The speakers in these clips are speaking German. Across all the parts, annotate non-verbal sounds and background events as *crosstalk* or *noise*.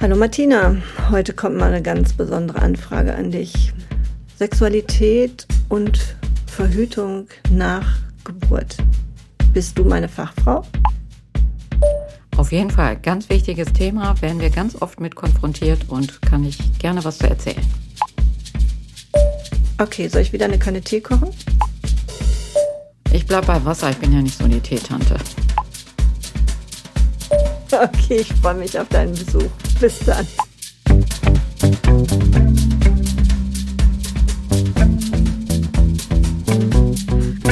Hallo Martina, heute kommt mal eine ganz besondere Anfrage an dich. Sexualität und Verhütung nach Geburt. Bist du meine Fachfrau? Auf jeden Fall, ganz wichtiges Thema, werden wir ganz oft mit konfrontiert und kann ich gerne was zu erzählen. Okay, soll ich wieder eine Kanne Tee kochen? Ich bleib bei Wasser, ich bin ja nicht so eine Teetante. Okay, ich freue mich auf deinen Besuch. Bis dann.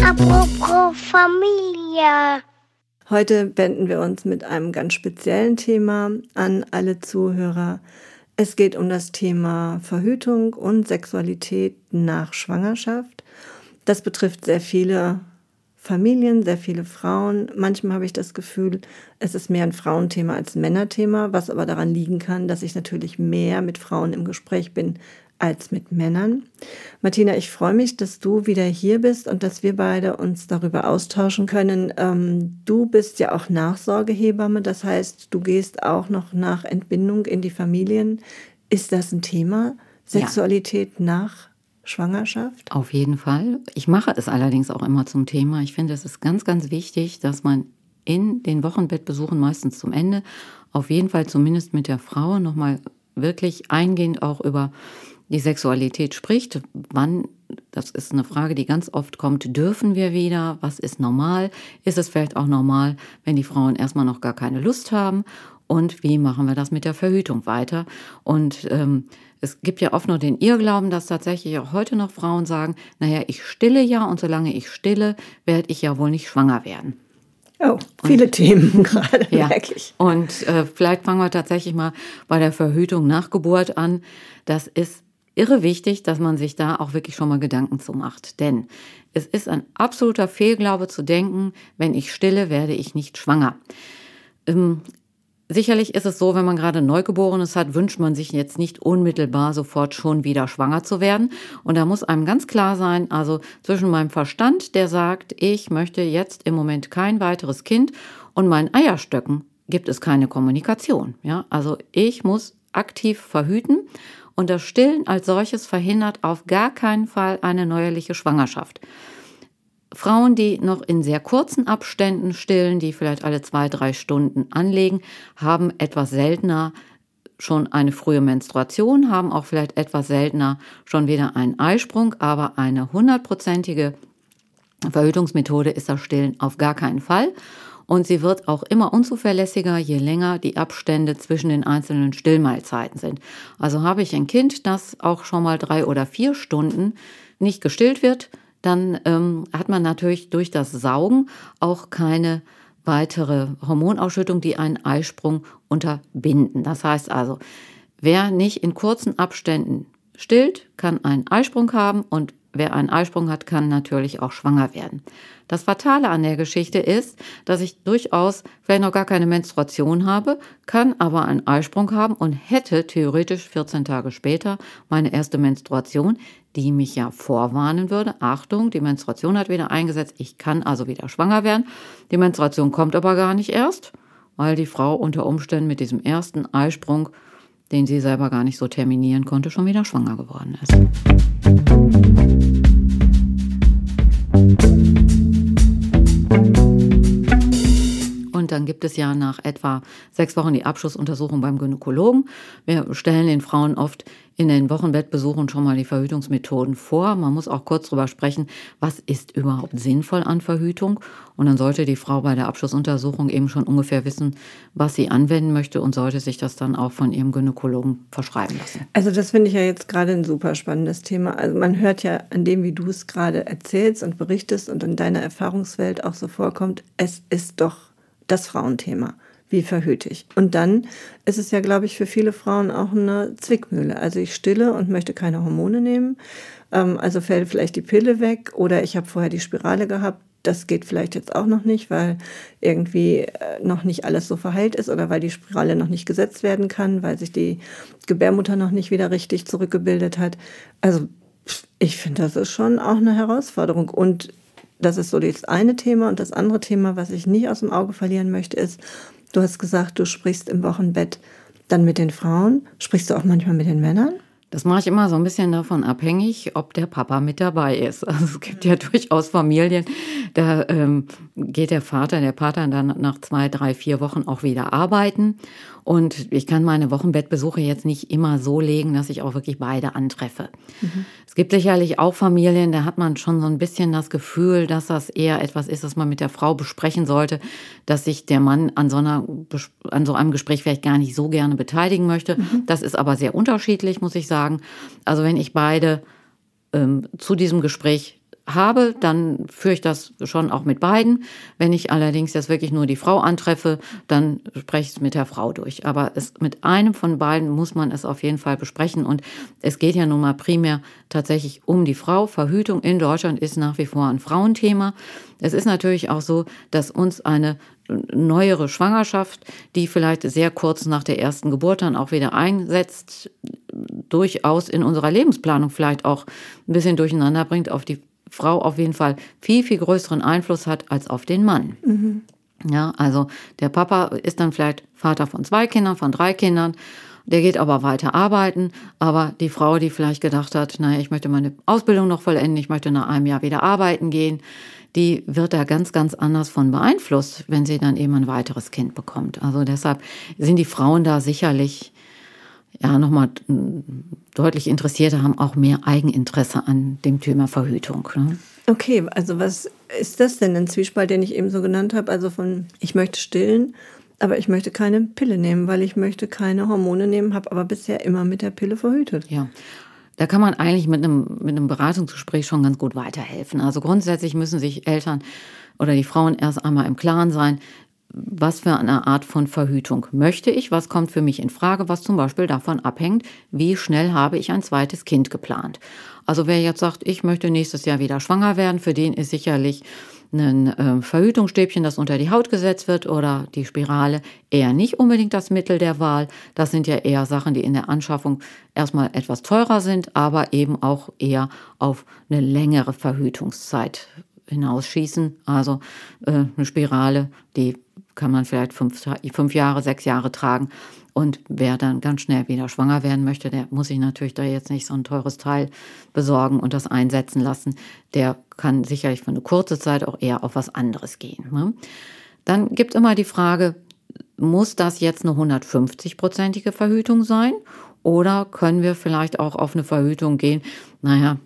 Apropos Familie. Heute wenden wir uns mit einem ganz speziellen Thema an alle Zuhörer. Es geht um das Thema Verhütung und Sexualität nach Schwangerschaft. Das betrifft sehr viele Familien, sehr viele Frauen. Manchmal habe ich das Gefühl, es ist mehr ein Frauenthema als ein Männerthema, was aber daran liegen kann, dass ich natürlich mehr mit Frauen im Gespräch bin als mit Männern. Martina, ich freue mich, dass du wieder hier bist und dass wir beide uns darüber austauschen können. Ähm, du bist ja auch Nachsorgehebamme, das heißt, du gehst auch noch nach Entbindung in die Familien. Ist das ein Thema? Sexualität ja. nach Schwangerschaft? Auf jeden Fall. Ich mache es allerdings auch immer zum Thema. Ich finde, es ist ganz, ganz wichtig, dass man in den Wochenbettbesuchen meistens zum Ende auf jeden Fall zumindest mit der Frau nochmal wirklich eingehend auch über die Sexualität spricht. Wann, das ist eine Frage, die ganz oft kommt, dürfen wir wieder? Was ist normal? Ist es vielleicht auch normal, wenn die Frauen erstmal noch gar keine Lust haben? Und wie machen wir das mit der Verhütung weiter? Und ähm, es gibt ja oft noch den Irrglauben, dass tatsächlich auch heute noch Frauen sagen, naja, ich stille ja und solange ich stille, werde ich ja wohl nicht schwanger werden. Oh, viele und, Themen *laughs* gerade, ja. merke ich. Und äh, vielleicht fangen wir tatsächlich mal bei der Verhütung nach Geburt an. Das ist irre wichtig, dass man sich da auch wirklich schon mal Gedanken zu macht. Denn es ist ein absoluter Fehlglaube zu denken, wenn ich stille, werde ich nicht schwanger. Sicherlich ist es so, wenn man gerade Neugeborenes hat, wünscht man sich jetzt nicht unmittelbar sofort schon wieder schwanger zu werden. Und da muss einem ganz klar sein, also zwischen meinem Verstand, der sagt, ich möchte jetzt im Moment kein weiteres Kind und meinen Eierstöcken gibt es keine Kommunikation. Ja, also ich muss aktiv verhüten und das Stillen als solches verhindert auf gar keinen Fall eine neuerliche Schwangerschaft. Frauen, die noch in sehr kurzen Abständen stillen, die vielleicht alle zwei, drei Stunden anlegen, haben etwas seltener schon eine frühe Menstruation, haben auch vielleicht etwas seltener schon wieder einen Eisprung, aber eine hundertprozentige Verhütungsmethode ist das Stillen auf gar keinen Fall und sie wird auch immer unzuverlässiger, je länger die Abstände zwischen den einzelnen Stillmahlzeiten sind. Also habe ich ein Kind, das auch schon mal drei oder vier Stunden nicht gestillt wird, dann ähm, hat man natürlich durch das Saugen auch keine weitere Hormonausschüttung, die einen Eisprung unterbinden. Das heißt also, wer nicht in kurzen Abständen stillt, kann einen Eisprung haben und wer einen Eisprung hat, kann natürlich auch schwanger werden. Das Fatale an der Geschichte ist, dass ich durchaus vielleicht noch gar keine Menstruation habe, kann aber einen Eisprung haben und hätte theoretisch 14 Tage später meine erste Menstruation, die mich ja vorwarnen würde. Achtung, die Menstruation hat wieder eingesetzt, ich kann also wieder schwanger werden. Die Menstruation kommt aber gar nicht erst, weil die Frau unter Umständen mit diesem ersten Eisprung, den sie selber gar nicht so terminieren konnte, schon wieder schwanger geworden ist. Gibt es ja nach etwa sechs Wochen die Abschlussuntersuchung beim Gynäkologen. Wir stellen den Frauen oft in den Wochenbettbesuchen schon mal die Verhütungsmethoden vor. Man muss auch kurz drüber sprechen, was ist überhaupt sinnvoll an Verhütung. Und dann sollte die Frau bei der Abschlussuntersuchung eben schon ungefähr wissen, was sie anwenden möchte und sollte sich das dann auch von ihrem Gynäkologen verschreiben lassen. Also das finde ich ja jetzt gerade ein super spannendes Thema. Also man hört ja an dem, wie du es gerade erzählst und berichtest und in deiner Erfahrungswelt auch so vorkommt, es ist doch das Frauenthema. Wie verhüte ich? Und dann ist es ja, glaube ich, für viele Frauen auch eine Zwickmühle. Also ich stille und möchte keine Hormone nehmen. Ähm, also fällt vielleicht die Pille weg oder ich habe vorher die Spirale gehabt. Das geht vielleicht jetzt auch noch nicht, weil irgendwie äh, noch nicht alles so verheilt ist oder weil die Spirale noch nicht gesetzt werden kann, weil sich die Gebärmutter noch nicht wieder richtig zurückgebildet hat. Also ich finde, das ist schon auch eine Herausforderung. Und das ist so das eine Thema. Und das andere Thema, was ich nicht aus dem Auge verlieren möchte, ist, du hast gesagt, du sprichst im Wochenbett dann mit den Frauen. Sprichst du auch manchmal mit den Männern? Das mache ich immer so ein bisschen davon abhängig, ob der Papa mit dabei ist. Also es gibt ja durchaus Familien, da ähm, geht der Vater, der Pater dann nach zwei, drei, vier Wochen auch wieder arbeiten. Und ich kann meine Wochenbettbesuche jetzt nicht immer so legen, dass ich auch wirklich beide antreffe. Mhm. Es gibt sicherlich auch Familien, da hat man schon so ein bisschen das Gefühl, dass das eher etwas ist, das man mit der Frau besprechen sollte, dass sich der Mann an so, einer, an so einem Gespräch vielleicht gar nicht so gerne beteiligen möchte. Mhm. Das ist aber sehr unterschiedlich, muss ich sagen. Also wenn ich beide ähm, zu diesem Gespräch habe, dann führe ich das schon auch mit beiden. Wenn ich allerdings jetzt wirklich nur die Frau antreffe, dann spreche ich es mit der Frau durch. Aber es, mit einem von beiden muss man es auf jeden Fall besprechen. Und es geht ja nun mal primär tatsächlich um die Frau. Verhütung in Deutschland ist nach wie vor ein Frauenthema. Es ist natürlich auch so, dass uns eine neuere Schwangerschaft, die vielleicht sehr kurz nach der ersten Geburt dann auch wieder einsetzt, durchaus in unserer Lebensplanung vielleicht auch ein bisschen durcheinander bringt auf die Frau auf jeden Fall viel, viel größeren Einfluss hat als auf den Mann. Mhm. Ja, also der Papa ist dann vielleicht Vater von zwei Kindern, von drei Kindern. Der geht aber weiter arbeiten. Aber die Frau, die vielleicht gedacht hat, naja, ich möchte meine Ausbildung noch vollenden, ich möchte nach einem Jahr wieder arbeiten gehen, die wird da ganz, ganz anders von beeinflusst, wenn sie dann eben ein weiteres Kind bekommt. Also deshalb sind die Frauen da sicherlich ja nochmal deutlich Interessierte haben auch mehr Eigeninteresse an dem Thema Verhütung. Ne? Okay, also was ist das denn, ein Zwiespalt, den ich eben so genannt habe? Also von ich möchte stillen, aber ich möchte keine Pille nehmen, weil ich möchte keine Hormone nehmen, habe aber bisher immer mit der Pille verhütet. Ja. Da kann man eigentlich mit einem, mit einem Beratungsgespräch schon ganz gut weiterhelfen. Also grundsätzlich müssen sich Eltern oder die Frauen erst einmal im Klaren sein, was für eine Art von Verhütung möchte ich, was kommt für mich in Frage, was zum Beispiel davon abhängt, wie schnell habe ich ein zweites Kind geplant. Also wer jetzt sagt, ich möchte nächstes Jahr wieder schwanger werden, für den ist sicherlich ein äh, Verhütungsstäbchen, das unter die Haut gesetzt wird oder die Spirale eher nicht unbedingt das Mittel der Wahl. Das sind ja eher Sachen, die in der Anschaffung erstmal etwas teurer sind, aber eben auch eher auf eine längere Verhütungszeit hinausschießen. Also äh, eine Spirale, die kann man vielleicht fünf, fünf Jahre, sechs Jahre tragen. Und wer dann ganz schnell wieder schwanger werden möchte, der muss sich natürlich da jetzt nicht so ein teures Teil besorgen und das einsetzen lassen. Der kann sicherlich für eine kurze Zeit auch eher auf was anderes gehen. Ne? Dann gibt es immer die Frage, muss das jetzt eine 150-prozentige Verhütung sein? Oder können wir vielleicht auch auf eine Verhütung gehen, naja,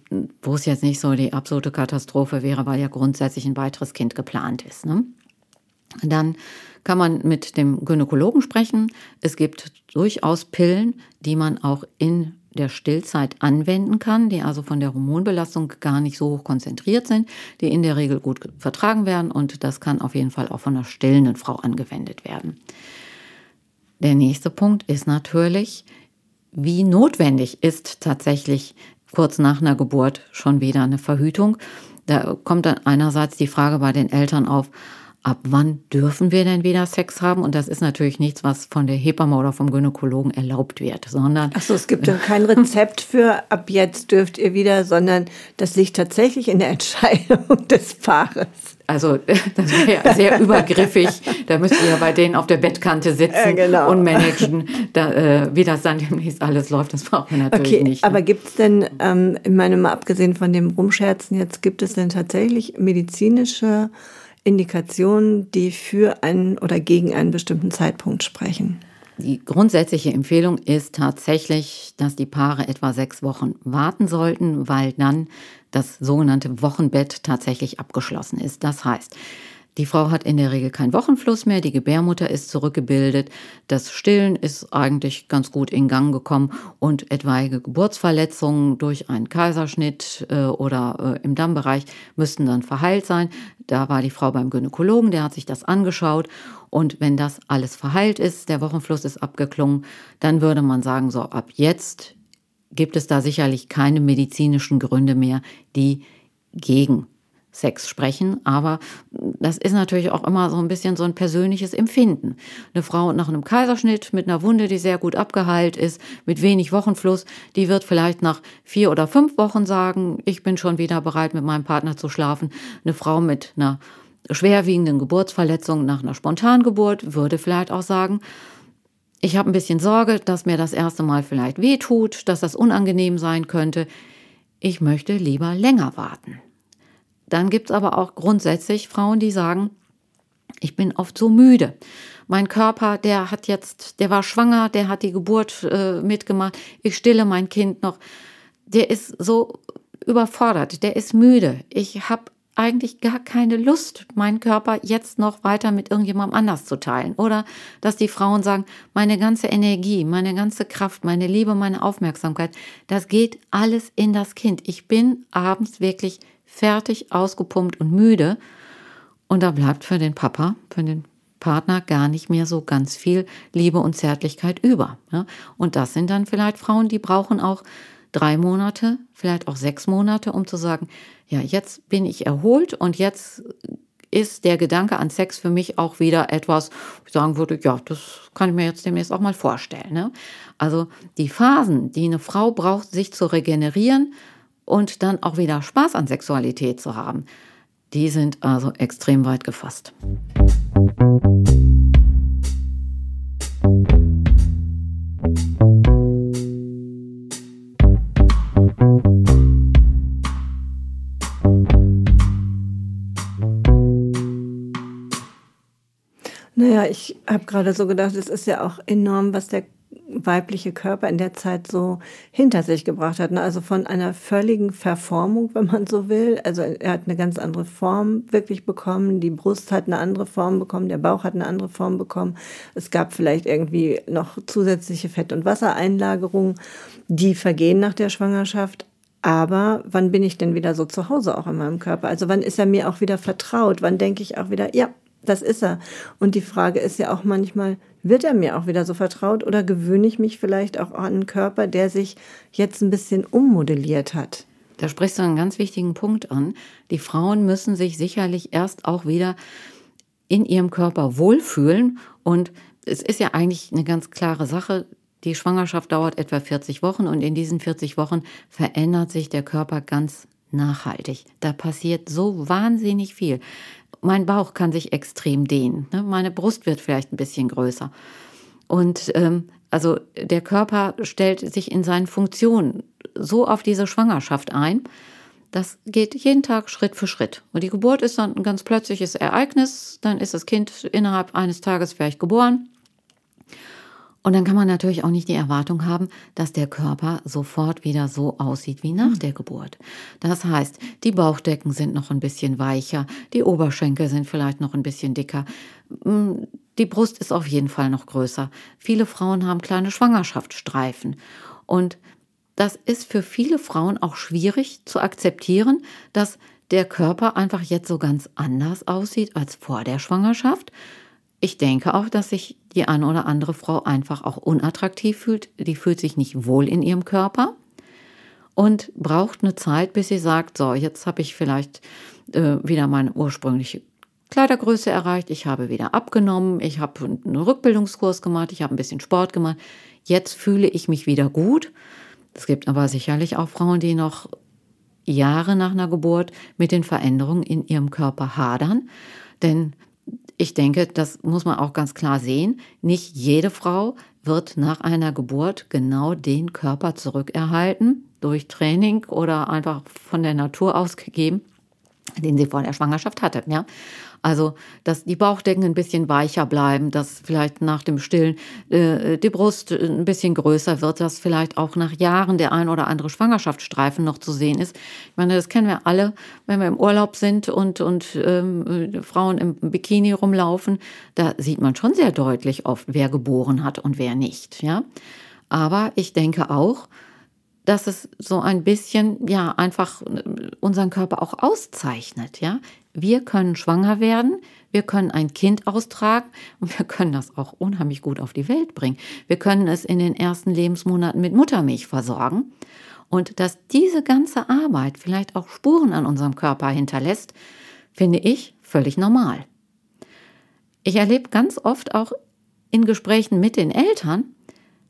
wo es jetzt nicht so die absolute Katastrophe wäre, weil ja grundsätzlich ein weiteres Kind geplant ist. Ne? Dann kann man mit dem Gynäkologen sprechen. Es gibt durchaus Pillen, die man auch in der Stillzeit anwenden kann, die also von der Hormonbelastung gar nicht so hoch konzentriert sind, die in der Regel gut vertragen werden und das kann auf jeden Fall auch von einer stillenden Frau angewendet werden. Der nächste Punkt ist natürlich, wie notwendig ist tatsächlich kurz nach einer Geburt schon wieder eine Verhütung. Da kommt dann einerseits die Frage bei den Eltern auf, ab wann dürfen wir denn wieder Sex haben? Und das ist natürlich nichts, was von der Hebamme oder vom Gynäkologen erlaubt wird, sondern. Achso, es gibt ja kein Rezept für ab jetzt dürft ihr wieder, sondern das liegt tatsächlich in der Entscheidung *laughs* des Paares. Also *laughs* das wäre ja sehr übergriffig. Da müsst ihr ja bei denen auf der Bettkante sitzen äh, genau. und managen, da, äh, wie das dann demnächst alles läuft. Das brauchen wir natürlich okay, nicht. Ne? Aber gibt es denn, ähm, ich meine mal abgesehen von dem Rumscherzen jetzt, gibt es denn tatsächlich medizinische Indikationen, die für einen oder gegen einen bestimmten Zeitpunkt sprechen? Die grundsätzliche Empfehlung ist tatsächlich, dass die Paare etwa sechs Wochen warten sollten, weil dann das sogenannte Wochenbett tatsächlich abgeschlossen ist. Das heißt, die Frau hat in der Regel keinen Wochenfluss mehr, die Gebärmutter ist zurückgebildet, das Stillen ist eigentlich ganz gut in Gang gekommen und etwaige Geburtsverletzungen durch einen Kaiserschnitt äh, oder äh, im Dammbereich müssten dann verheilt sein. Da war die Frau beim Gynäkologen, der hat sich das angeschaut und wenn das alles verheilt ist, der Wochenfluss ist abgeklungen, dann würde man sagen, so ab jetzt gibt es da sicherlich keine medizinischen Gründe mehr, die gegen Sex sprechen, aber das ist natürlich auch immer so ein bisschen so ein persönliches Empfinden. Eine Frau nach einem Kaiserschnitt mit einer Wunde, die sehr gut abgeheilt ist, mit wenig Wochenfluss, die wird vielleicht nach vier oder fünf Wochen sagen, ich bin schon wieder bereit, mit meinem Partner zu schlafen. Eine Frau mit einer schwerwiegenden Geburtsverletzung nach einer Spontangeburt würde vielleicht auch sagen, ich habe ein bisschen Sorge, dass mir das erste Mal vielleicht weh tut, dass das unangenehm sein könnte. Ich möchte lieber länger warten. Dann gibt es aber auch grundsätzlich Frauen, die sagen, ich bin oft so müde. Mein Körper, der hat jetzt, der war schwanger, der hat die Geburt äh, mitgemacht. Ich stille mein Kind noch. Der ist so überfordert, der ist müde. Ich habe eigentlich gar keine Lust, meinen Körper jetzt noch weiter mit irgendjemandem anders zu teilen. Oder dass die Frauen sagen, meine ganze Energie, meine ganze Kraft, meine Liebe, meine Aufmerksamkeit, das geht alles in das Kind. Ich bin abends wirklich fertig, ausgepumpt und müde. Und da bleibt für den Papa, für den Partner gar nicht mehr so ganz viel Liebe und Zärtlichkeit über. Und das sind dann vielleicht Frauen, die brauchen auch drei Monate, vielleicht auch sechs Monate, um zu sagen, ja, jetzt bin ich erholt und jetzt ist der Gedanke an Sex für mich auch wieder etwas, wo ich sagen würde, ja, das kann ich mir jetzt demnächst auch mal vorstellen. Ne? Also die Phasen, die eine Frau braucht, sich zu regenerieren und dann auch wieder Spaß an Sexualität zu haben, die sind also extrem weit gefasst. Naja, ich habe gerade so gedacht, es ist ja auch enorm, was der weibliche Körper in der Zeit so hinter sich gebracht hat. Ne? Also von einer völligen Verformung, wenn man so will. Also er hat eine ganz andere Form wirklich bekommen. Die Brust hat eine andere Form bekommen. Der Bauch hat eine andere Form bekommen. Es gab vielleicht irgendwie noch zusätzliche Fett- und Wassereinlagerungen, die vergehen nach der Schwangerschaft. Aber wann bin ich denn wieder so zu Hause auch in meinem Körper? Also wann ist er mir auch wieder vertraut? Wann denke ich auch wieder, ja, das ist er. Und die Frage ist ja auch manchmal, wird er mir auch wieder so vertraut oder gewöhne ich mich vielleicht auch an einen Körper, der sich jetzt ein bisschen ummodelliert hat? Da sprichst du einen ganz wichtigen Punkt an. Die Frauen müssen sich sicherlich erst auch wieder in ihrem Körper wohlfühlen. Und es ist ja eigentlich eine ganz klare Sache. Die Schwangerschaft dauert etwa 40 Wochen und in diesen 40 Wochen verändert sich der Körper ganz nachhaltig. Da passiert so wahnsinnig viel mein Bauch kann sich extrem dehnen. Ne? Meine Brust wird vielleicht ein bisschen größer. Und ähm, also der Körper stellt sich in seinen Funktionen so auf diese Schwangerschaft ein. Das geht jeden Tag Schritt für Schritt. Und die Geburt ist dann ein ganz plötzliches Ereignis. Dann ist das Kind innerhalb eines Tages vielleicht geboren. Und dann kann man natürlich auch nicht die Erwartung haben, dass der Körper sofort wieder so aussieht wie nach hm. der Geburt. Das heißt, die Bauchdecken sind noch ein bisschen weicher, die Oberschenkel sind vielleicht noch ein bisschen dicker, hm, die Brust ist auf jeden Fall noch größer. Viele Frauen haben kleine Schwangerschaftsstreifen. Und das ist für viele Frauen auch schwierig zu akzeptieren, dass der Körper einfach jetzt so ganz anders aussieht als vor der Schwangerschaft. Ich denke auch, dass sich die eine oder andere Frau einfach auch unattraktiv fühlt. Die fühlt sich nicht wohl in ihrem Körper und braucht eine Zeit, bis sie sagt, so, jetzt habe ich vielleicht äh, wieder meine ursprüngliche Kleidergröße erreicht, ich habe wieder abgenommen, ich habe einen Rückbildungskurs gemacht, ich habe ein bisschen Sport gemacht. Jetzt fühle ich mich wieder gut. Es gibt aber sicherlich auch Frauen, die noch Jahre nach einer Geburt mit den Veränderungen in ihrem Körper hadern. Denn ich denke, das muss man auch ganz klar sehen. Nicht jede Frau wird nach einer Geburt genau den Körper zurückerhalten, durch Training oder einfach von der Natur ausgegeben, den sie vor der Schwangerschaft hatte. Ja? Also, dass die Bauchdecken ein bisschen weicher bleiben, dass vielleicht nach dem Stillen äh, die Brust ein bisschen größer wird, dass vielleicht auch nach Jahren der ein oder andere Schwangerschaftsstreifen noch zu sehen ist. Ich meine, das kennen wir alle, wenn wir im Urlaub sind und, und ähm, Frauen im Bikini rumlaufen. Da sieht man schon sehr deutlich oft, wer geboren hat und wer nicht. Ja? Aber ich denke auch, dass es so ein bisschen, ja, einfach äh, unseren Körper auch auszeichnet, ja. Wir können schwanger werden, wir können ein Kind austragen und wir können das auch unheimlich gut auf die Welt bringen. Wir können es in den ersten Lebensmonaten mit Muttermilch versorgen. Und dass diese ganze Arbeit vielleicht auch Spuren an unserem Körper hinterlässt, finde ich völlig normal. Ich erlebe ganz oft auch in Gesprächen mit den Eltern,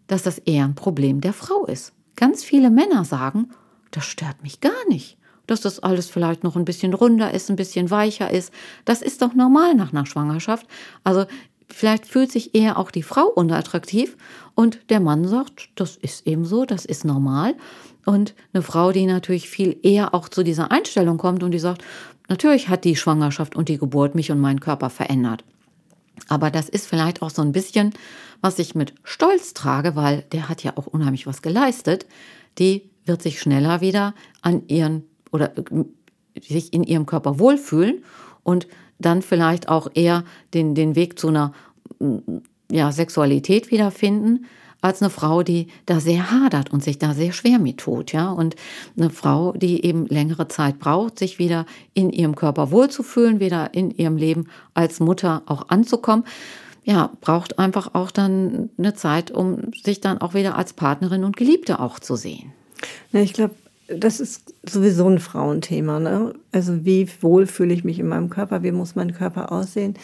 dass das eher ein Problem der Frau ist. Ganz viele Männer sagen, das stört mich gar nicht, dass das alles vielleicht noch ein bisschen runder ist, ein bisschen weicher ist. Das ist doch normal nach einer Schwangerschaft. Also vielleicht fühlt sich eher auch die Frau unattraktiv und der Mann sagt, das ist eben so, das ist normal. Und eine Frau, die natürlich viel eher auch zu dieser Einstellung kommt und die sagt, natürlich hat die Schwangerschaft und die Geburt mich und meinen Körper verändert. Aber das ist vielleicht auch so ein bisschen, was ich mit Stolz trage, weil der hat ja auch unheimlich was geleistet. Die wird sich schneller wieder an ihren oder äh, sich in ihrem Körper wohlfühlen und dann vielleicht auch eher den, den Weg zu einer mm, ja, Sexualität wiederfinden, als eine Frau, die da sehr hadert und sich da sehr schwer mit tut, ja. Und eine Frau, die eben längere Zeit braucht, sich wieder in ihrem Körper wohlzufühlen, wieder in ihrem Leben als Mutter auch anzukommen, ja, braucht einfach auch dann eine Zeit, um sich dann auch wieder als Partnerin und Geliebte auch zu sehen. Ja, ich glaube, das ist sowieso ein Frauenthema. Ne? Also wie wohl fühle ich mich in meinem Körper, wie muss mein Körper aussehen.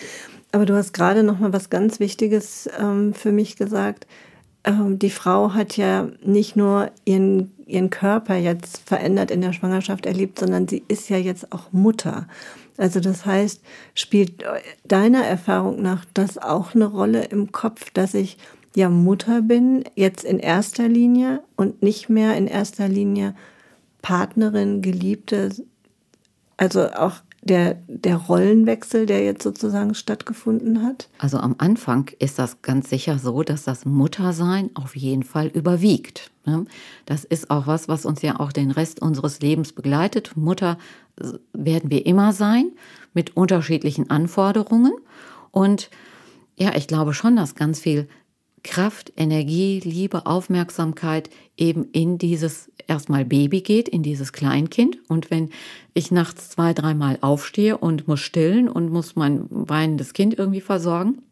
Aber du hast gerade noch mal was ganz Wichtiges ähm, für mich gesagt. Ähm, die Frau hat ja nicht nur ihren, ihren Körper jetzt verändert in der Schwangerschaft erlebt, sondern sie ist ja jetzt auch Mutter. Also das heißt, spielt deiner Erfahrung nach das auch eine Rolle im Kopf, dass ich ja Mutter bin, jetzt in erster Linie und nicht mehr in erster Linie Partnerin, Geliebte, also auch der, der Rollenwechsel, der jetzt sozusagen stattgefunden hat? Also am Anfang ist das ganz sicher so, dass das Muttersein auf jeden Fall überwiegt. Ne? Das ist auch was, was uns ja auch den Rest unseres Lebens begleitet. Mutter werden wir immer sein, mit unterschiedlichen Anforderungen. Und ja, ich glaube schon, dass ganz viel Kraft, Energie, Liebe, Aufmerksamkeit eben in dieses erstmal Baby geht, in dieses Kleinkind. Und wenn ich nachts zwei, dreimal aufstehe und muss stillen und muss mein weinendes Kind irgendwie versorgen,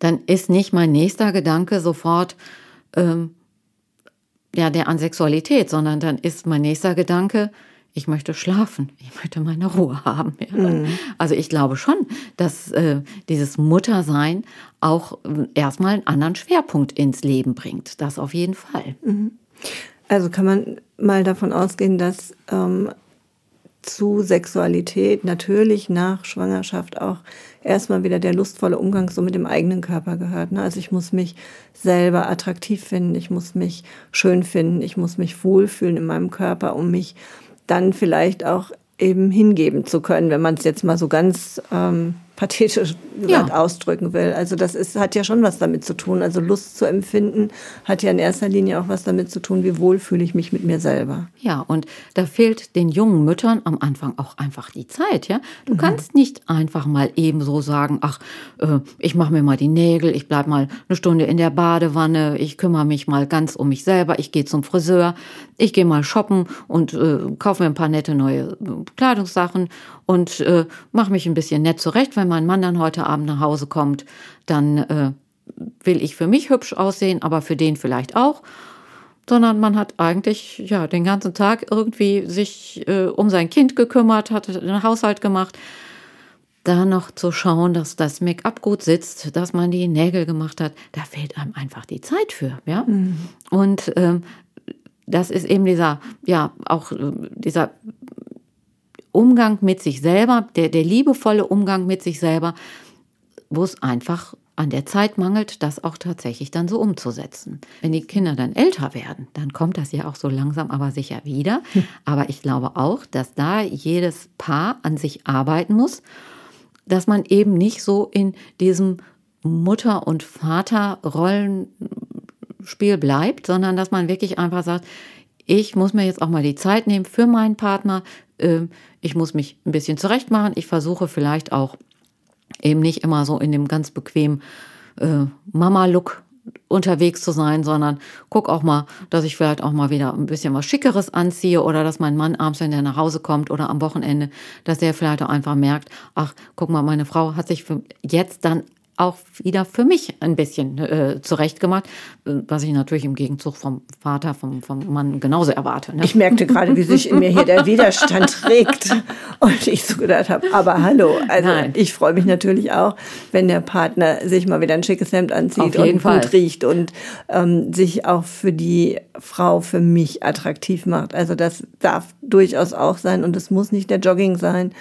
dann ist nicht mein nächster Gedanke sofort ähm, ja der an Sexualität, sondern dann ist mein nächster Gedanke, ich möchte schlafen, ich möchte meine Ruhe haben. Ja. Mhm. Also ich glaube schon, dass äh, dieses Muttersein auch äh, erstmal einen anderen Schwerpunkt ins Leben bringt. Das auf jeden Fall. Mhm. Also kann man mal davon ausgehen, dass ähm, zu Sexualität natürlich nach Schwangerschaft auch erstmal wieder der lustvolle Umgang so mit dem eigenen Körper gehört. Ne? Also ich muss mich selber attraktiv finden, ich muss mich schön finden, ich muss mich wohlfühlen in meinem Körper, um mich dann vielleicht auch eben hingeben zu können, wenn man es jetzt mal so ganz ähm, pathetisch ja. ausdrücken will. Also das ist, hat ja schon was damit zu tun. Also Lust zu empfinden hat ja in erster Linie auch was damit zu tun, wie wohl fühle ich mich mit mir selber. Ja, und da fehlt den jungen Müttern am Anfang auch einfach die Zeit. Ja, Du mhm. kannst nicht einfach mal eben so sagen, ach, äh, ich mache mir mal die Nägel, ich bleib mal eine Stunde in der Badewanne, ich kümmere mich mal ganz um mich selber, ich gehe zum Friseur, ich gehe mal shoppen und äh, kaufe mir ein paar nette neue äh, Kleidungssachen und äh, mache mich ein bisschen nett zurecht, wenn mein Mann dann heute Abend nach Hause kommt, dann äh, will ich für mich hübsch aussehen, aber für den vielleicht auch. Sondern man hat eigentlich ja den ganzen Tag irgendwie sich äh, um sein Kind gekümmert, hat den Haushalt gemacht. Da noch zu schauen, dass das Make-up gut sitzt, dass man die Nägel gemacht hat, da fehlt einem einfach die Zeit für, ja. Mhm. Und ähm, das ist eben dieser, ja, auch äh, dieser Umgang mit sich selber, der, der liebevolle Umgang mit sich selber, wo es einfach an der Zeit mangelt, das auch tatsächlich dann so umzusetzen. Wenn die Kinder dann älter werden, dann kommt das ja auch so langsam aber sicher wieder. Hm. Aber ich glaube auch, dass da jedes Paar an sich arbeiten muss, dass man eben nicht so in diesem Mutter- und Vater-Rollenspiel bleibt, sondern dass man wirklich einfach sagt, ich muss mir jetzt auch mal die Zeit nehmen für meinen Partner, ich muss mich ein bisschen zurechtmachen. Ich versuche vielleicht auch eben nicht immer so in dem ganz bequemen äh, Mama-Look unterwegs zu sein, sondern guck auch mal, dass ich vielleicht auch mal wieder ein bisschen was Schickeres anziehe oder dass mein Mann abends, wenn der nach Hause kommt oder am Wochenende, dass der vielleicht auch einfach merkt, ach, guck mal, meine Frau hat sich jetzt dann auch wieder für mich ein bisschen äh, zurechtgemacht, was ich natürlich im Gegenzug vom Vater, vom, vom Mann genauso erwarte. Ne? Ich merkte gerade, wie sich in mir hier der Widerstand *laughs* regt und ich so gedacht habe, aber hallo, also Nein. ich freue mich natürlich auch, wenn der Partner sich mal wieder ein schickes Hemd anzieht und Fall. gut riecht und ähm, sich auch für die Frau, für mich attraktiv macht. Also das darf durchaus auch sein und es muss nicht der Jogging sein,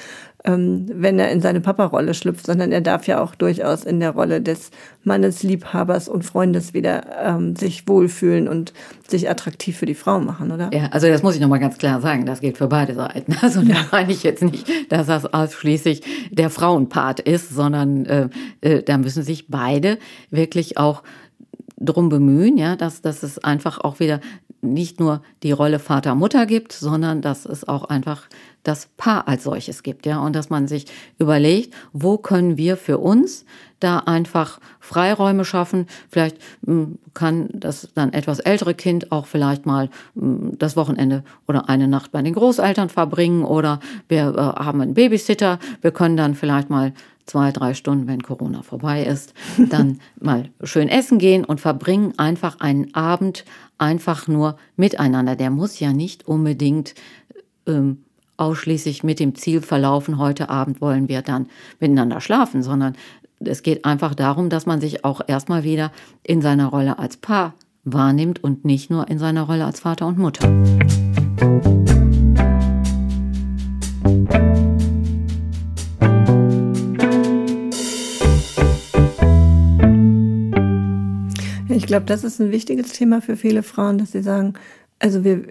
ähm, wenn er in seine Papa-Rolle schlüpft, sondern er darf ja auch durchaus in der Rolle des Mannes, Liebhabers und Freundes wieder ähm, sich wohlfühlen und sich attraktiv für die Frau machen, oder? Ja, also das muss ich nochmal ganz klar sagen, das gilt für beide Seiten. *laughs* Also da meine ich jetzt nicht, dass das ausschließlich der Frauenpart ist, sondern äh, äh, da müssen sich beide wirklich auch drum bemühen, ja, dass, dass es einfach auch wieder nicht nur die Rolle Vater, Mutter gibt, sondern dass es auch einfach das Paar als solches gibt, ja, und dass man sich überlegt, wo können wir für uns da einfach Freiräume schaffen. Vielleicht hm, kann das dann etwas ältere Kind auch vielleicht mal hm, das Wochenende oder eine Nacht bei den Großeltern verbringen oder wir äh, haben einen Babysitter. Wir können dann vielleicht mal zwei, drei Stunden, wenn Corona vorbei ist, dann *laughs* mal schön essen gehen und verbringen einfach einen Abend einfach nur miteinander. Der muss ja nicht unbedingt ähm, ausschließlich mit dem Ziel verlaufen, heute Abend wollen wir dann miteinander schlafen, sondern es geht einfach darum, dass man sich auch erstmal wieder in seiner Rolle als Paar wahrnimmt und nicht nur in seiner Rolle als Vater und Mutter. Ich glaube, das ist ein wichtiges Thema für viele Frauen, dass sie sagen, also wir,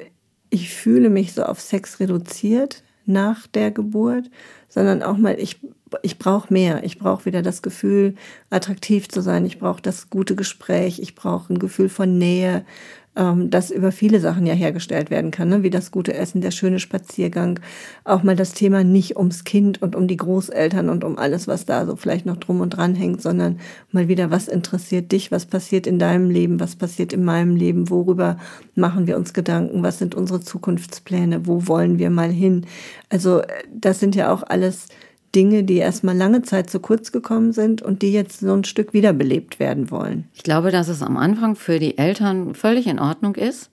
ich fühle mich so auf Sex reduziert nach der Geburt, sondern auch mal, ich, ich brauche mehr. Ich brauche wieder das Gefühl, attraktiv zu sein. Ich brauche das gute Gespräch. Ich brauche ein Gefühl von Nähe ähm, das über viele Sachen ja hergestellt werden kann, ne? wie das gute Essen, der schöne Spaziergang, auch mal das Thema nicht ums Kind und um die Großeltern und um alles, was da so vielleicht noch drum und dran hängt, sondern mal wieder, was interessiert dich, was passiert in deinem Leben, was passiert in meinem Leben, worüber machen wir uns Gedanken, was sind unsere Zukunftspläne, wo wollen wir mal hin. Also äh, das sind ja auch alles Dinge, die erstmal lange Zeit zu kurz gekommen sind und die jetzt so ein Stück wiederbelebt werden wollen. Ich glaube, dass es am Anfang für die Eltern völlig in Ordnung ist,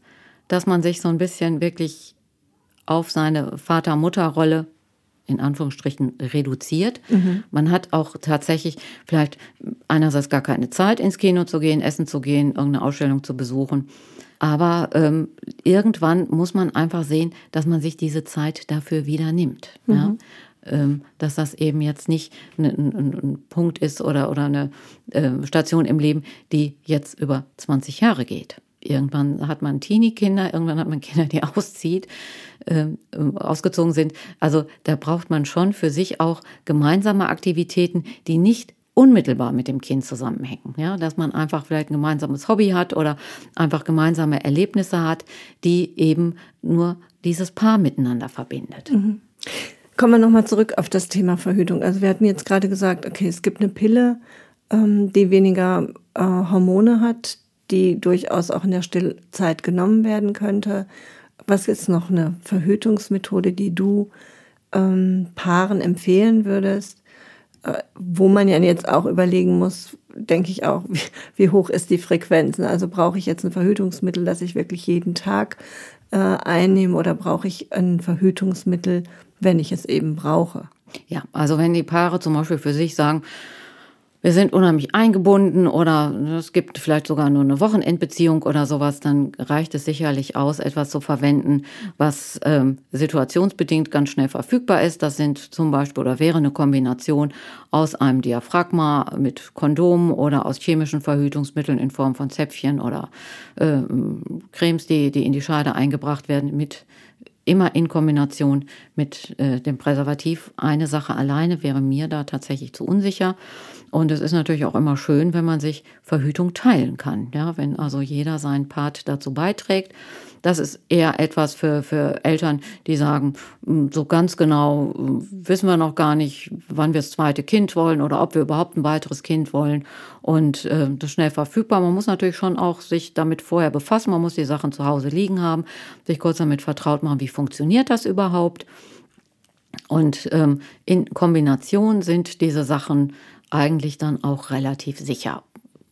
dass man sich so ein bisschen wirklich auf seine Vater-Mutter-Rolle in Anführungsstrichen reduziert. Mhm. Man hat auch tatsächlich vielleicht einerseits gar keine Zeit, ins Kino zu gehen, essen zu gehen, irgendeine Ausstellung zu besuchen. Aber ähm, irgendwann muss man einfach sehen, dass man sich diese Zeit dafür wieder nimmt. Mhm. Ja? Ähm, dass das eben jetzt nicht ein, ein, ein Punkt ist oder, oder eine äh, Station im Leben, die jetzt über 20 Jahre geht. Irgendwann hat man Teenie-Kinder, irgendwann hat man Kinder, die *laughs* auszieht, äh, ausgezogen sind. Also da braucht man schon für sich auch gemeinsame Aktivitäten, die nicht unmittelbar mit dem Kind zusammenhängen. Ja, dass man einfach vielleicht ein gemeinsames Hobby hat oder einfach gemeinsame Erlebnisse hat, die eben nur dieses Paar miteinander verbindet. Mhm. Kommen wir nochmal zurück auf das Thema Verhütung. Also wir hatten jetzt gerade gesagt, okay, es gibt eine Pille, ähm, die weniger äh, Hormone hat, die durchaus auch in der Stillzeit genommen werden könnte. Was ist noch eine Verhütungsmethode, die du ähm, Paaren empfehlen würdest, äh, wo man ja jetzt auch überlegen muss, denke ich auch, *laughs* wie, wie hoch ist die Frequenz? Also brauche ich jetzt ein Verhütungsmittel, das ich wirklich jeden Tag äh, einnehme oder brauche ich ein Verhütungsmittel, wenn ich es eben brauche. Ja, also wenn die Paare zum Beispiel für sich sagen, wir sind unheimlich eingebunden oder es gibt vielleicht sogar nur eine Wochenendbeziehung oder sowas, dann reicht es sicherlich aus, etwas zu verwenden, was ähm, situationsbedingt ganz schnell verfügbar ist. Das sind zum Beispiel oder wäre eine Kombination aus einem Diaphragma mit Kondom oder aus chemischen Verhütungsmitteln in Form von Zäpfchen oder äh, Cremes, die, die in die Scheide eingebracht werden mit immer in Kombination mit äh, dem Präservativ. Eine Sache alleine wäre mir da tatsächlich zu unsicher. Und es ist natürlich auch immer schön, wenn man sich Verhütung teilen kann. Ja, wenn also jeder seinen Part dazu beiträgt. Das ist eher etwas für, für Eltern, die sagen, hm, so ganz genau hm, wissen wir noch gar nicht, wann wir das zweite Kind wollen oder ob wir überhaupt ein weiteres Kind wollen. Und äh, das ist schnell verfügbar. Man muss natürlich schon auch sich damit vorher befassen. Man muss die Sachen zu Hause liegen haben, sich kurz damit vertraut machen, wie funktioniert das überhaupt. Und ähm, in Kombination sind diese Sachen eigentlich dann auch relativ sicher.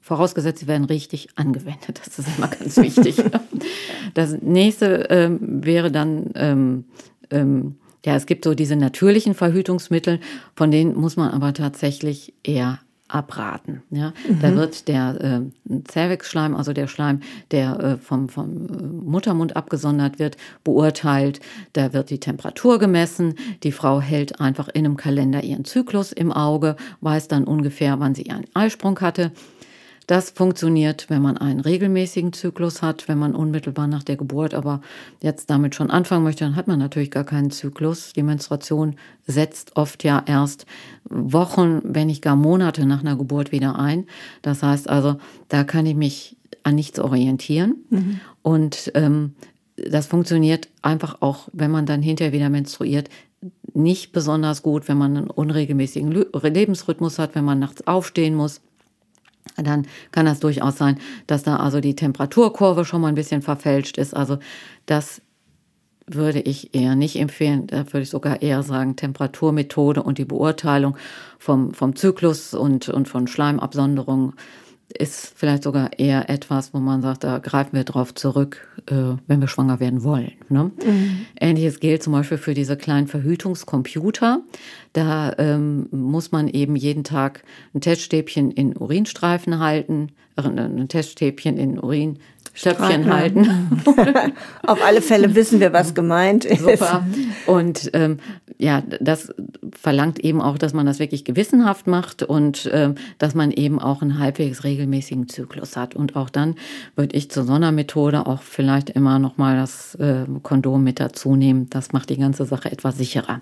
Vorausgesetzt, sie werden richtig angewendet. Das ist immer ganz wichtig. *laughs* das nächste ähm, wäre dann, ähm, ähm, ja, es gibt so diese natürlichen Verhütungsmittel, von denen muss man aber tatsächlich eher abraten. Ja? Mhm. Da wird der äh, Cervix-Schleim, also der Schleim, der äh, vom, vom äh, Muttermund abgesondert wird, beurteilt. Da wird die Temperatur gemessen. Die Frau hält einfach in einem Kalender ihren Zyklus im Auge, weiß dann ungefähr, wann sie ihren Eisprung hatte. Das funktioniert, wenn man einen regelmäßigen Zyklus hat, wenn man unmittelbar nach der Geburt aber jetzt damit schon anfangen möchte, dann hat man natürlich gar keinen Zyklus. Die Menstruation setzt oft ja erst Wochen, wenn nicht gar Monate nach einer Geburt wieder ein. Das heißt also, da kann ich mich an nichts orientieren. Mhm. Und ähm, das funktioniert einfach auch, wenn man dann hinterher wieder menstruiert, nicht besonders gut, wenn man einen unregelmäßigen Lebensrhythmus hat, wenn man nachts aufstehen muss dann kann das durchaus sein, dass da also die Temperaturkurve schon mal ein bisschen verfälscht ist. Also das würde ich eher nicht empfehlen. Da würde ich sogar eher sagen, Temperaturmethode und die Beurteilung vom, vom Zyklus und, und von Schleimabsonderung ist vielleicht sogar eher etwas, wo man sagt, da greifen wir drauf zurück, äh, wenn wir schwanger werden wollen. Ne? Mhm. Ähnliches gilt zum Beispiel für diese kleinen Verhütungscomputer. Da ähm, muss man eben jeden Tag ein Teststäbchen in Urinstreifen halten, äh, ein Teststäbchen in Urin Stöpfchen halten. *laughs* Auf alle Fälle wissen wir, was gemeint ist. Super. Und ähm, ja, das verlangt eben auch, dass man das wirklich gewissenhaft macht und ähm, dass man eben auch einen halbwegs regelmäßigen Zyklus hat. Und auch dann würde ich zur Sondermethode auch vielleicht immer noch mal das äh, Kondom mit dazu nehmen. Das macht die ganze Sache etwas sicherer.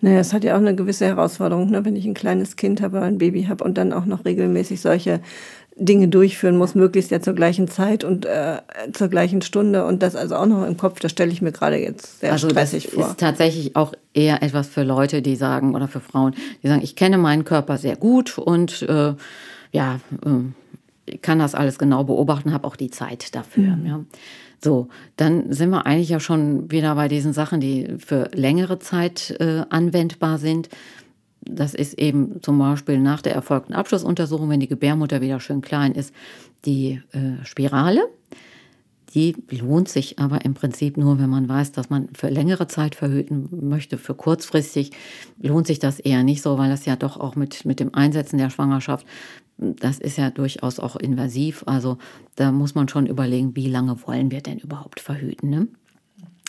Naja, es hat ja auch eine gewisse Herausforderung, ne? wenn ich ein kleines Kind habe, ein Baby habe und dann auch noch regelmäßig solche Dinge durchführen muss, möglichst ja zur gleichen Zeit und äh, zur gleichen Stunde und das also auch noch im Kopf, das stelle ich mir gerade jetzt sehr also stressig das vor. ist tatsächlich auch eher etwas für Leute, die sagen, oder für Frauen, die sagen, ich kenne meinen Körper sehr gut und äh, ja, äh, kann das alles genau beobachten, habe auch die Zeit dafür. Mhm. Ja. So, dann sind wir eigentlich ja schon wieder bei diesen Sachen, die für längere Zeit äh, anwendbar sind. Das ist eben zum Beispiel nach der erfolgten Abschlussuntersuchung, wenn die Gebärmutter wieder schön klein ist, die äh, Spirale. Die lohnt sich aber im Prinzip nur, wenn man weiß, dass man für längere Zeit verhüten möchte. Für kurzfristig lohnt sich das eher nicht so, weil das ja doch auch mit, mit dem Einsetzen der Schwangerschaft, das ist ja durchaus auch invasiv. Also da muss man schon überlegen, wie lange wollen wir denn überhaupt verhüten. Ne?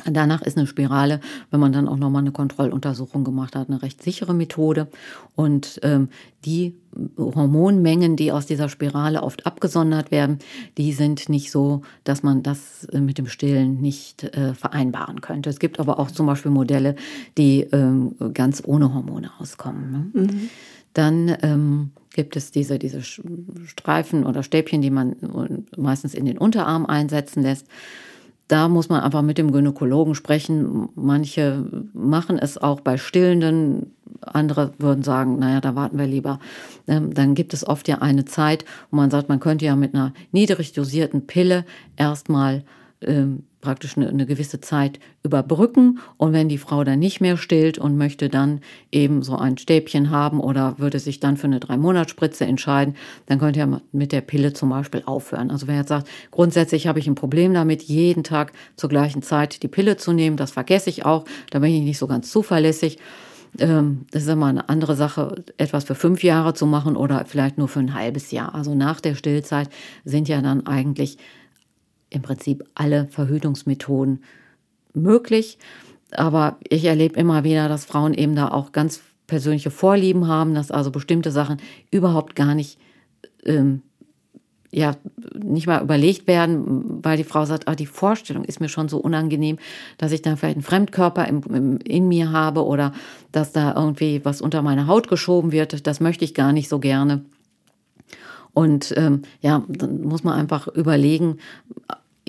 Danach ist eine Spirale, wenn man dann auch nochmal eine Kontrolluntersuchung gemacht hat, eine recht sichere Methode. Und ähm, die Hormonmengen, die aus dieser Spirale oft abgesondert werden, die sind nicht so, dass man das mit dem Stillen nicht äh, vereinbaren könnte. Es gibt aber auch zum Beispiel Modelle, die ähm, ganz ohne Hormone auskommen. Ne? Mhm. Dann ähm, gibt es diese, diese Streifen oder Stäbchen, die man äh, meistens in den Unterarm einsetzen lässt da muss man einfach mit dem Gynäkologen sprechen. Manche machen es auch bei Stillenden. Andere würden sagen, naja, da warten wir lieber. Ähm, dann gibt es oft ja eine Zeit, wo man sagt, man könnte ja mit einer niedrig dosierten Pille erstmal ähm, praktisch eine, eine, gewisse Zeit überbrücken. Und wenn die Frau dann nicht mehr stillt und möchte dann eben so ein Stäbchen haben oder würde sich dann für eine Drei-Monats-Spritze entscheiden, dann könnte ja mit der Pille zum Beispiel aufhören. Also wer jetzt sagt, grundsätzlich habe ich ein Problem damit, jeden Tag zur gleichen Zeit die Pille zu nehmen, das vergesse ich auch, da bin ich nicht so ganz zuverlässig. Ähm, das ist immer eine andere Sache, etwas für fünf Jahre zu machen oder vielleicht nur für ein halbes Jahr. Also nach der Stillzeit sind ja dann eigentlich im Prinzip alle Verhütungsmethoden möglich. Aber ich erlebe immer wieder, dass Frauen eben da auch ganz persönliche Vorlieben haben, dass also bestimmte Sachen überhaupt gar nicht, ähm, ja, nicht mal überlegt werden, weil die Frau sagt, ah, die Vorstellung ist mir schon so unangenehm, dass ich dann vielleicht einen Fremdkörper im, im, in mir habe oder dass da irgendwie was unter meine Haut geschoben wird. Das möchte ich gar nicht so gerne. Und ähm, ja, dann muss man einfach überlegen,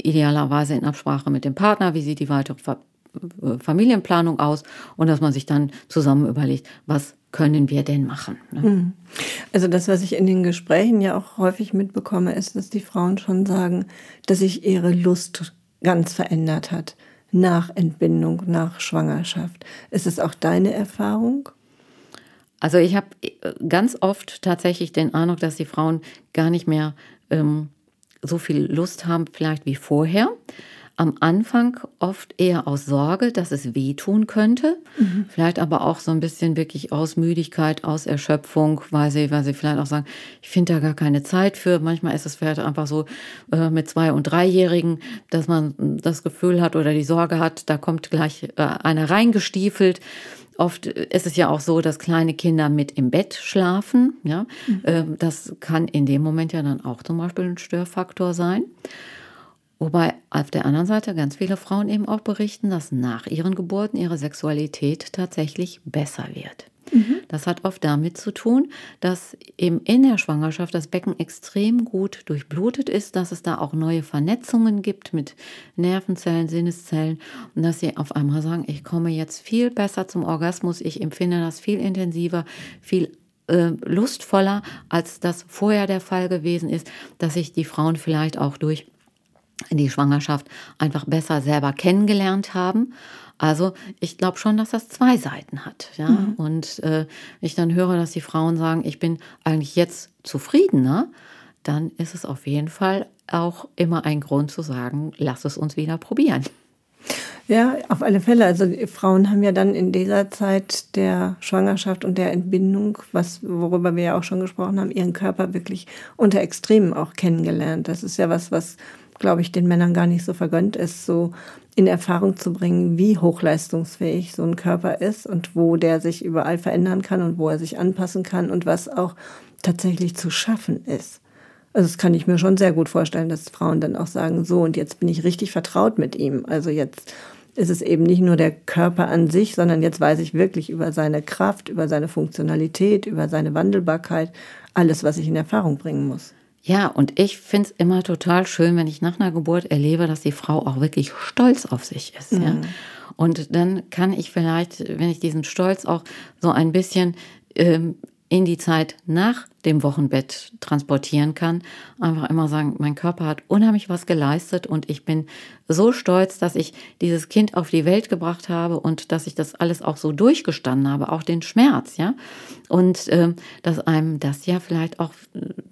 idealerweise in Absprache mit dem Partner, wie sieht die weitere äh, Familienplanung aus und dass man sich dann zusammen überlegt, was können wir denn machen. Ne? Hm. Also das, was ich in den Gesprächen ja auch häufig mitbekomme, ist, dass die Frauen schon sagen, dass sich ihre Lust ganz verändert hat nach Entbindung, nach Schwangerschaft. Ist es auch deine Erfahrung? Also ich habe äh, ganz oft tatsächlich den Eindruck, dass die Frauen gar nicht mehr ähm, so viel Lust haben vielleicht wie vorher. am Anfang oft eher aus Sorge, dass es wehtun könnte. Mhm. Vielleicht aber auch so ein bisschen wirklich aus Müdigkeit, aus Erschöpfung, weil sie, weil sie vielleicht auch sagen, ich finde da gar keine Zeit für. Manchmal ist es vielleicht einfach so äh, mit zwei- und dreijährigen, dass man das Gefühl hat oder die Sorge hat, da kommt gleich äh, einer reingestiefelt. Oft ist es ja auch so, dass kleine Kinder mit im Bett schlafen. Ja, mhm. Ähm, das kann in dem Moment ja dann auch zum Beispiel ein Störfaktor sein. Wobei auf der anderen Seite ganz viele Frauen eben auch berichten, dass nach ihren Geburten ihre Sexualität tatsächlich besser wird. Das hat oft damit zu tun, dass eben in der Schwangerschaft das Becken extrem gut durchblutet ist, dass es da auch neue Vernetzungen gibt mit Nervenzellen, Sinneszellen und dass sie auf einmal sagen, ich komme jetzt viel besser zum Orgasmus, ich empfinde das viel intensiver, viel äh, lustvoller, als das vorher der Fall gewesen ist, dass sich die Frauen vielleicht auch durch die Schwangerschaft einfach besser selber kennengelernt haben. Also ich glaube schon, dass das zwei Seiten hat. Ja? Mhm. Und äh, ich dann höre, dass die Frauen sagen, ich bin eigentlich jetzt zufriedener, dann ist es auf jeden Fall auch immer ein Grund zu sagen, lass es uns wieder probieren. Ja, auf alle Fälle. Also Frauen haben ja dann in dieser Zeit der Schwangerschaft und der Entbindung, was, worüber wir ja auch schon gesprochen haben, ihren Körper wirklich unter Extremen auch kennengelernt. Das ist ja was, was glaube ich, den Männern gar nicht so vergönnt ist, so in Erfahrung zu bringen, wie hochleistungsfähig so ein Körper ist und wo der sich überall verändern kann und wo er sich anpassen kann und was auch tatsächlich zu schaffen ist. Also das kann ich mir schon sehr gut vorstellen, dass Frauen dann auch sagen, so und jetzt bin ich richtig vertraut mit ihm. Also jetzt ist es eben nicht nur der Körper an sich, sondern jetzt weiß ich wirklich über seine Kraft, über seine Funktionalität, über seine Wandelbarkeit, alles, was ich in Erfahrung bringen muss. Ja, und ich finde es immer total schön, wenn ich nach einer Geburt erlebe, dass die Frau auch wirklich stolz auf sich ist. Mhm. Ja? Und dann kann ich vielleicht, wenn ich diesen Stolz auch so ein bisschen ähm, in die Zeit nach dem Wochenbett transportieren kann. Einfach immer sagen, mein Körper hat unheimlich was geleistet und ich bin so stolz, dass ich dieses Kind auf die Welt gebracht habe und dass ich das alles auch so durchgestanden habe, auch den Schmerz, ja. Und äh, dass einem das ja vielleicht auch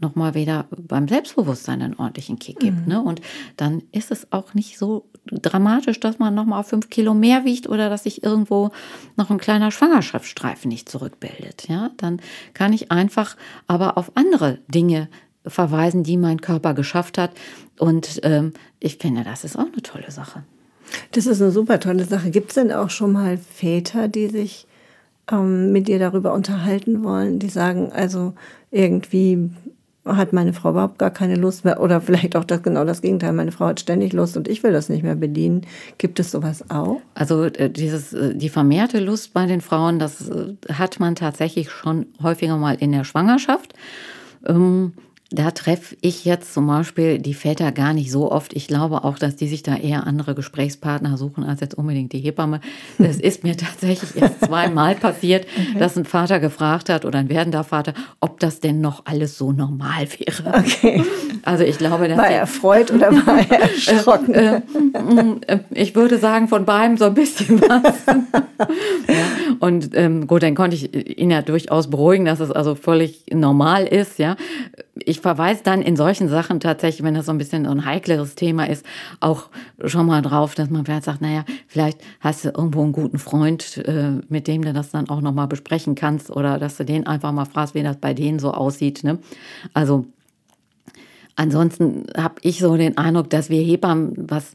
nochmal wieder beim Selbstbewusstsein einen ordentlichen Kick gibt. Mhm. Ne? Und dann ist es auch nicht so dramatisch, dass man nochmal auf fünf Kilo mehr wiegt oder dass sich irgendwo noch ein kleiner Schwangerschaftsstreifen nicht zurückbildet. Ja, dann kann ich einfach aber auf andere Dinge verweisen, die mein Körper geschafft hat. Und ähm, ich finde, das ist auch eine tolle Sache. Das ist eine super tolle Sache. Gibt es denn auch schon mal Väter, die sich ähm, mit dir darüber unterhalten wollen, die sagen, also irgendwie hat meine Frau überhaupt gar keine Lust mehr oder vielleicht auch das genau das Gegenteil. Meine Frau hat ständig Lust und ich will das nicht mehr bedienen. Gibt es sowas auch? Also äh, dieses äh, die vermehrte Lust bei den Frauen, das äh, hat man tatsächlich schon häufiger mal in der Schwangerschaft. Ähm, da treffe ich jetzt zum Beispiel die Väter gar nicht so oft. Ich glaube auch, dass die sich da eher andere Gesprächspartner suchen als jetzt unbedingt die Hebamme. Das *laughs* ist mir tatsächlich erst zweimal passiert, okay. dass ein Vater gefragt hat oder ein werdender Vater, ob das denn noch alles so normal wäre. Okay. Also ich glaube, war er erfreut oder war er *laughs* erschrocken? Äh, äh, äh, ich würde sagen von beidem so ein bisschen was. *laughs* ja. Und ähm, gut, dann konnte ich ihn ja durchaus beruhigen, dass es also völlig normal ist. Ja, ich ich verweise dann in solchen Sachen tatsächlich, wenn das so ein bisschen ein heikleres Thema ist, auch schon mal drauf, dass man vielleicht sagt, naja, vielleicht hast du irgendwo einen guten Freund, äh, mit dem du das dann auch nochmal besprechen kannst oder dass du den einfach mal fragst, wie das bei denen so aussieht. Ne? Also ansonsten habe ich so den Eindruck, dass wir Hebammen, was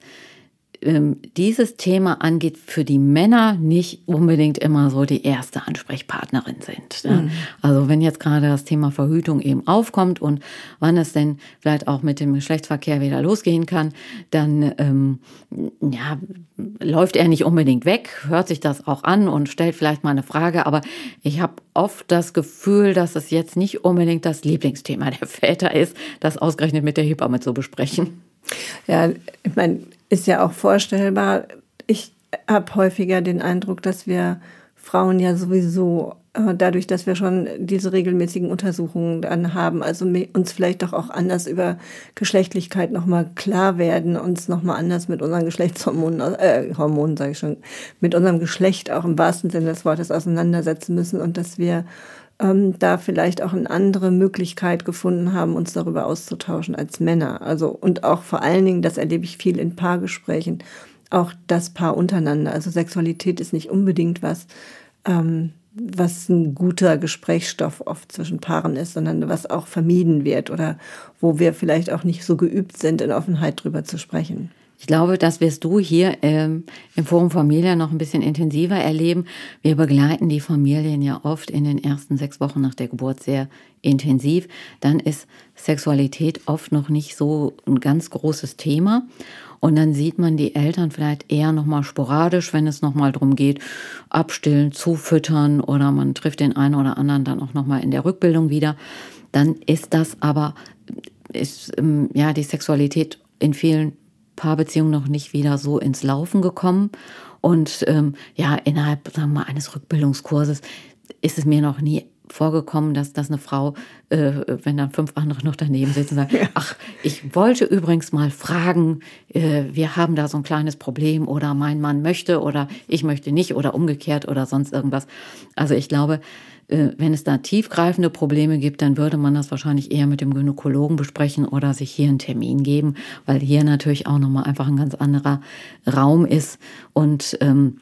ähm, dieses Thema angeht, für die Männer nicht unbedingt immer so die erste Ansprechpartnerin sind. Mhm. Also wenn jetzt gerade das Thema Verhütung eben aufkommt und wann es denn vielleicht auch mit dem Geschlechtsverkehr wieder losgehen kann, dann ähm, ja, läuft er nicht unbedingt weg, hört sich das auch an und stellt vielleicht mal eine Frage, aber ich habe oft das Gefühl, dass es jetzt nicht unbedingt das Lieblingsthema der Väter ist, das ausgerechnet mit der Hebamme zu besprechen. Ja, ich meine, ist ja auch vorstellbar. Ich habe häufiger den Eindruck, dass wir Frauen ja sowieso äh, dadurch, dass wir schon diese regelmäßigen Untersuchungen dann haben, also uns vielleicht doch auch anders über Geschlechtlichkeit nochmal klar werden, uns nochmal anders mit unseren Geschlechtshormonen, äh, Hormonen sage ich schon, mit unserem Geschlecht auch im wahrsten Sinne des Wortes auseinandersetzen müssen und dass wir ähm, da vielleicht auch eine andere Möglichkeit gefunden haben, uns darüber auszutauschen als Männer. Also und auch vor allen Dingen, das erlebe ich viel in Paargesprächen, auch das Paar untereinander. Also Sexualität ist nicht unbedingt was, ähm, was ein guter Gesprächsstoff oft zwischen Paaren ist, sondern was auch vermieden wird oder wo wir vielleicht auch nicht so geübt sind, in Offenheit drüber zu sprechen. Ich glaube, das wirst du hier ähm, im Forum Familie noch ein bisschen intensiver erleben. Wir begleiten die Familien ja oft in den ersten sechs Wochen nach der Geburt sehr intensiv. Dann ist Sexualität oft noch nicht so ein ganz großes Thema. Und dann sieht man die Eltern vielleicht eher nochmal sporadisch, wenn es nochmal darum geht, abstillen, zufüttern oder man trifft den einen oder anderen dann auch nochmal in der Rückbildung wieder. Dann ist das aber, ist ähm, ja die Sexualität in vielen Paarbeziehungen noch nicht wieder so ins Laufen gekommen. Und ähm, ja, innerhalb sagen wir mal, eines Rückbildungskurses ist es mir noch nie vorgekommen, dass, dass eine Frau, äh, wenn dann fünf andere noch daneben sitzen, sagt, *laughs* ja. ach, ich wollte übrigens mal fragen, äh, wir haben da so ein kleines Problem oder mein Mann möchte oder ich möchte nicht oder umgekehrt oder sonst irgendwas. Also ich glaube, wenn es da tiefgreifende Probleme gibt, dann würde man das wahrscheinlich eher mit dem Gynäkologen besprechen oder sich hier einen Termin geben, weil hier natürlich auch nochmal einfach ein ganz anderer Raum ist und ähm,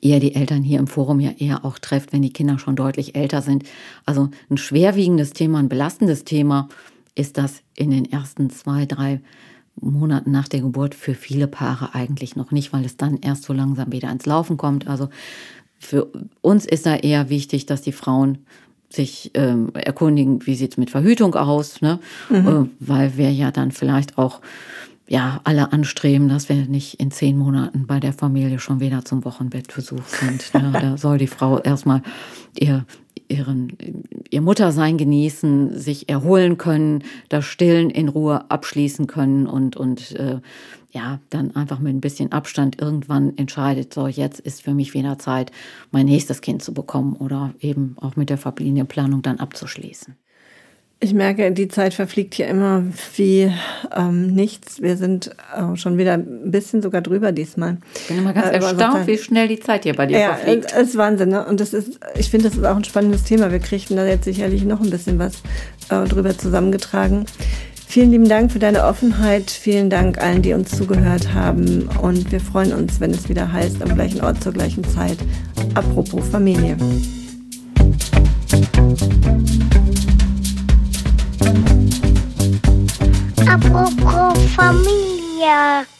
ihr die Eltern hier im Forum ja eher auch trefft, wenn die Kinder schon deutlich älter sind. Also ein schwerwiegendes Thema, ein belastendes Thema ist das in den ersten zwei, drei Monaten nach der Geburt für viele Paare eigentlich noch nicht, weil es dann erst so langsam wieder ins Laufen kommt. Also für uns ist da eher wichtig, dass die Frauen sich ähm, erkundigen, wie sieht es mit Verhütung aus, ne? Mhm. Äh, weil wir ja dann vielleicht auch ja, alle anstreben, dass wir nicht in zehn Monaten bei der Familie schon wieder zum Wochenbettbesuch sind. Ja, *laughs* da soll die Frau erstmal ihr, ihren, ihr Muttersein genießen, sich erholen können, das Stillen in Ruhe abschließen können und, und äh, ja, dann einfach mit ein bisschen Abstand irgendwann entscheidet, so jetzt ist für mich wieder Zeit, mein nächstes Kind zu bekommen oder eben auch mit der Familienplanung dann abzuschließen. Ich merke, die Zeit verfliegt hier immer wie ähm, nichts. Wir sind äh, schon wieder ein bisschen sogar drüber diesmal. Ich bin immer ganz äh, erstaunt, wie schnell die Zeit hier bei dir ja, verfliegt. Ja, ist Wahnsinn. Ne? Und das ist, ich finde, das ist auch ein spannendes Thema. Wir kriegen da jetzt sicherlich noch ein bisschen was äh, drüber zusammengetragen. Vielen lieben Dank für deine Offenheit. Vielen Dank allen, die uns zugehört haben. Und wir freuen uns, wenn es wieder heißt, am gleichen Ort zur gleichen Zeit. Apropos Familie. Apropos Familie.